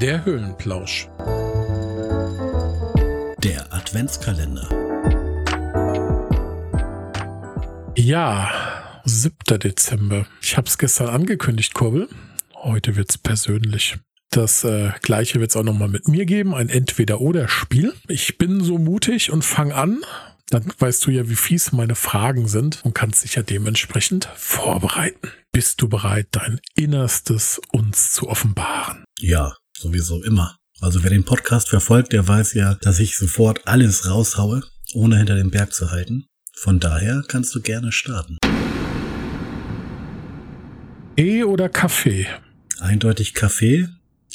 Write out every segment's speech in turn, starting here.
Der Höhlenplausch. Der Adventskalender. Ja, 7. Dezember. Ich habe es gestern angekündigt, Kurbel. Heute wird's persönlich. Das äh, gleiche wird es auch nochmal mit mir geben, ein Entweder-Oder-Spiel. Ich bin so mutig und fange an. Dann weißt du ja, wie fies meine Fragen sind und kannst dich ja dementsprechend vorbereiten. Bist du bereit, dein Innerstes uns zu offenbaren? Ja, sowieso immer. Also wer den Podcast verfolgt, der weiß ja, dass ich sofort alles raushaue, ohne hinter dem Berg zu halten. Von daher kannst du gerne starten. Tee oder Kaffee? Eindeutig Kaffee.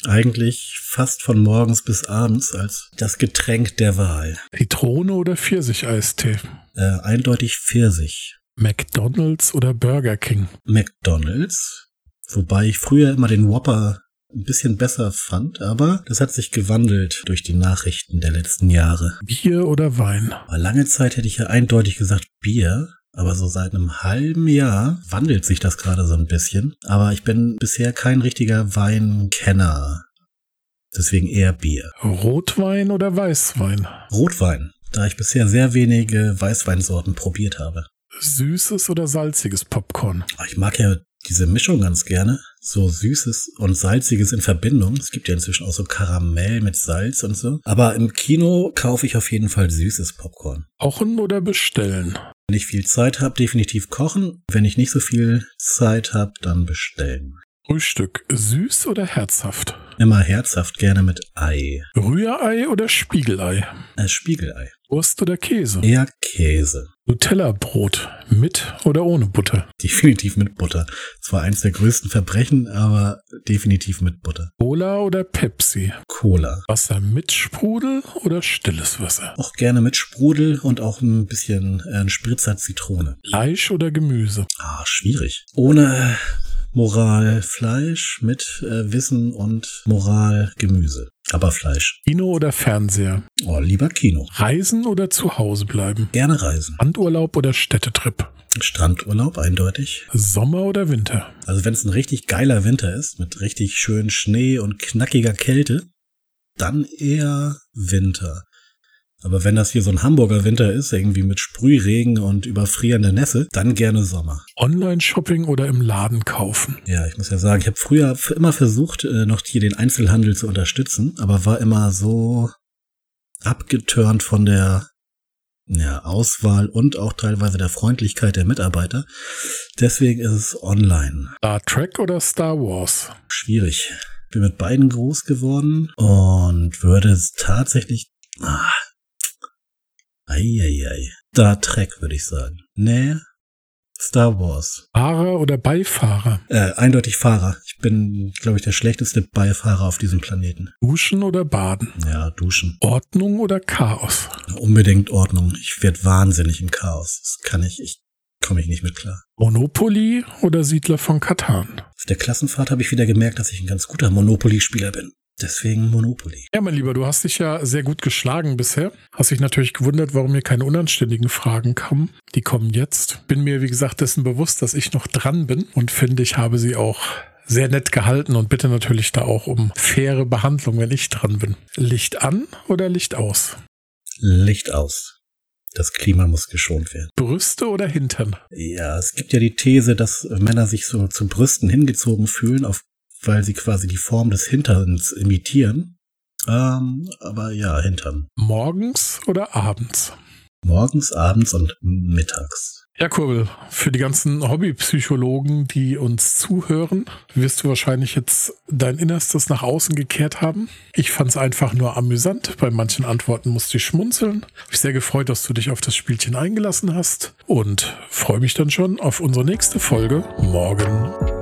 Eigentlich fast von morgens bis abends als das Getränk der Wahl. Zitrone oder Pfirsicheistee? Äh, eindeutig Pfirsich. McDonald's oder Burger King? McDonald's. Wobei ich früher immer den Whopper ein bisschen besser fand, aber das hat sich gewandelt durch die Nachrichten der letzten Jahre. Bier oder Wein? Lange Zeit hätte ich ja eindeutig gesagt Bier. Aber so seit einem halben Jahr wandelt sich das gerade so ein bisschen. Aber ich bin bisher kein richtiger Weinkenner. Deswegen eher Bier. Rotwein oder Weißwein? Rotwein, da ich bisher sehr wenige Weißweinsorten probiert habe. Süßes oder salziges Popcorn? Ich mag ja diese Mischung ganz gerne. So Süßes und Salziges in Verbindung. Es gibt ja inzwischen auch so Karamell mit Salz und so. Aber im Kino kaufe ich auf jeden Fall süßes Popcorn. Kochen oder bestellen? Wenn ich viel Zeit habe, definitiv kochen. Wenn ich nicht so viel Zeit habe, dann bestellen. Frühstück süß oder herzhaft? Immer herzhaft, gerne mit Ei. Rührei oder Spiegelei? Äh, Spiegelei. Wurst oder Käse? Eher Käse. Nutella-Brot mit oder ohne Butter? Definitiv mit Butter. Zwar eins der größten Verbrechen, aber definitiv mit Butter. Cola oder Pepsi? Cola. Wasser mit Sprudel oder stilles Wasser? Auch gerne mit Sprudel und auch ein bisschen äh, ein Spritzer Zitrone. Fleisch oder Gemüse? Ah, schwierig. Ohne Moral Fleisch, mit äh, Wissen und Moral Gemüse. Aber Fleisch. Kino oder Fernseher? Oh, lieber Kino. Reisen oder zu Hause bleiben? Gerne reisen. Strandurlaub oder Städtetrip? Strandurlaub, eindeutig. Sommer oder Winter? Also wenn es ein richtig geiler Winter ist, mit richtig schön Schnee und knackiger Kälte, dann eher Winter. Aber wenn das hier so ein Hamburger Winter ist, irgendwie mit Sprühregen und überfrierender Nässe, dann gerne Sommer. Online-Shopping oder im Laden kaufen? Ja, ich muss ja sagen, ich habe früher immer versucht, äh, noch hier den Einzelhandel zu unterstützen, aber war immer so abgeturnt von der ja, Auswahl und auch teilweise der Freundlichkeit der Mitarbeiter. Deswegen ist es online. Star Trek oder Star Wars? Schwierig. Bin mit beiden groß geworden und würde es tatsächlich ah, Eieiei. Star Trek, würde ich sagen. Nee, Star Wars. Fahrer oder Beifahrer? Äh, eindeutig Fahrer. Ich bin, glaube ich, der schlechteste Beifahrer auf diesem Planeten. Duschen oder baden? Ja, duschen. Ordnung oder Chaos? Unbedingt Ordnung. Ich werde wahnsinnig im Chaos. Das kann ich, ich komme ich nicht mit klar. Monopoly oder Siedler von Katan? Auf der Klassenfahrt habe ich wieder gemerkt, dass ich ein ganz guter Monopoly-Spieler bin. Deswegen Monopoly. Ja, mein Lieber, du hast dich ja sehr gut geschlagen bisher. Hast dich natürlich gewundert, warum mir keine unanständigen Fragen kamen. Die kommen jetzt. Bin mir, wie gesagt, dessen bewusst, dass ich noch dran bin und finde, ich habe sie auch sehr nett gehalten und bitte natürlich da auch um faire Behandlung, wenn ich dran bin. Licht an oder Licht aus? Licht aus. Das Klima muss geschont werden. Brüste oder Hintern? Ja, es gibt ja die These, dass Männer sich so zu Brüsten hingezogen fühlen, auf weil sie quasi die Form des Hinterns imitieren. Ähm, aber ja, Hintern. Morgens oder abends? Morgens, abends und mittags. Ja, Kurbel, für die ganzen Hobbypsychologen, die uns zuhören, wirst du wahrscheinlich jetzt dein Innerstes nach außen gekehrt haben. Ich fand es einfach nur amüsant. Bei manchen Antworten musste ich schmunzeln. Hab mich sehr gefreut, dass du dich auf das Spielchen eingelassen hast und freue mich dann schon auf unsere nächste Folge morgen.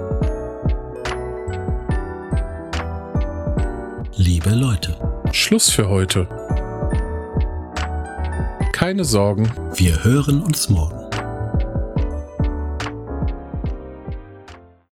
Liebe Leute, Schluss für heute. Keine Sorgen, wir hören uns morgen.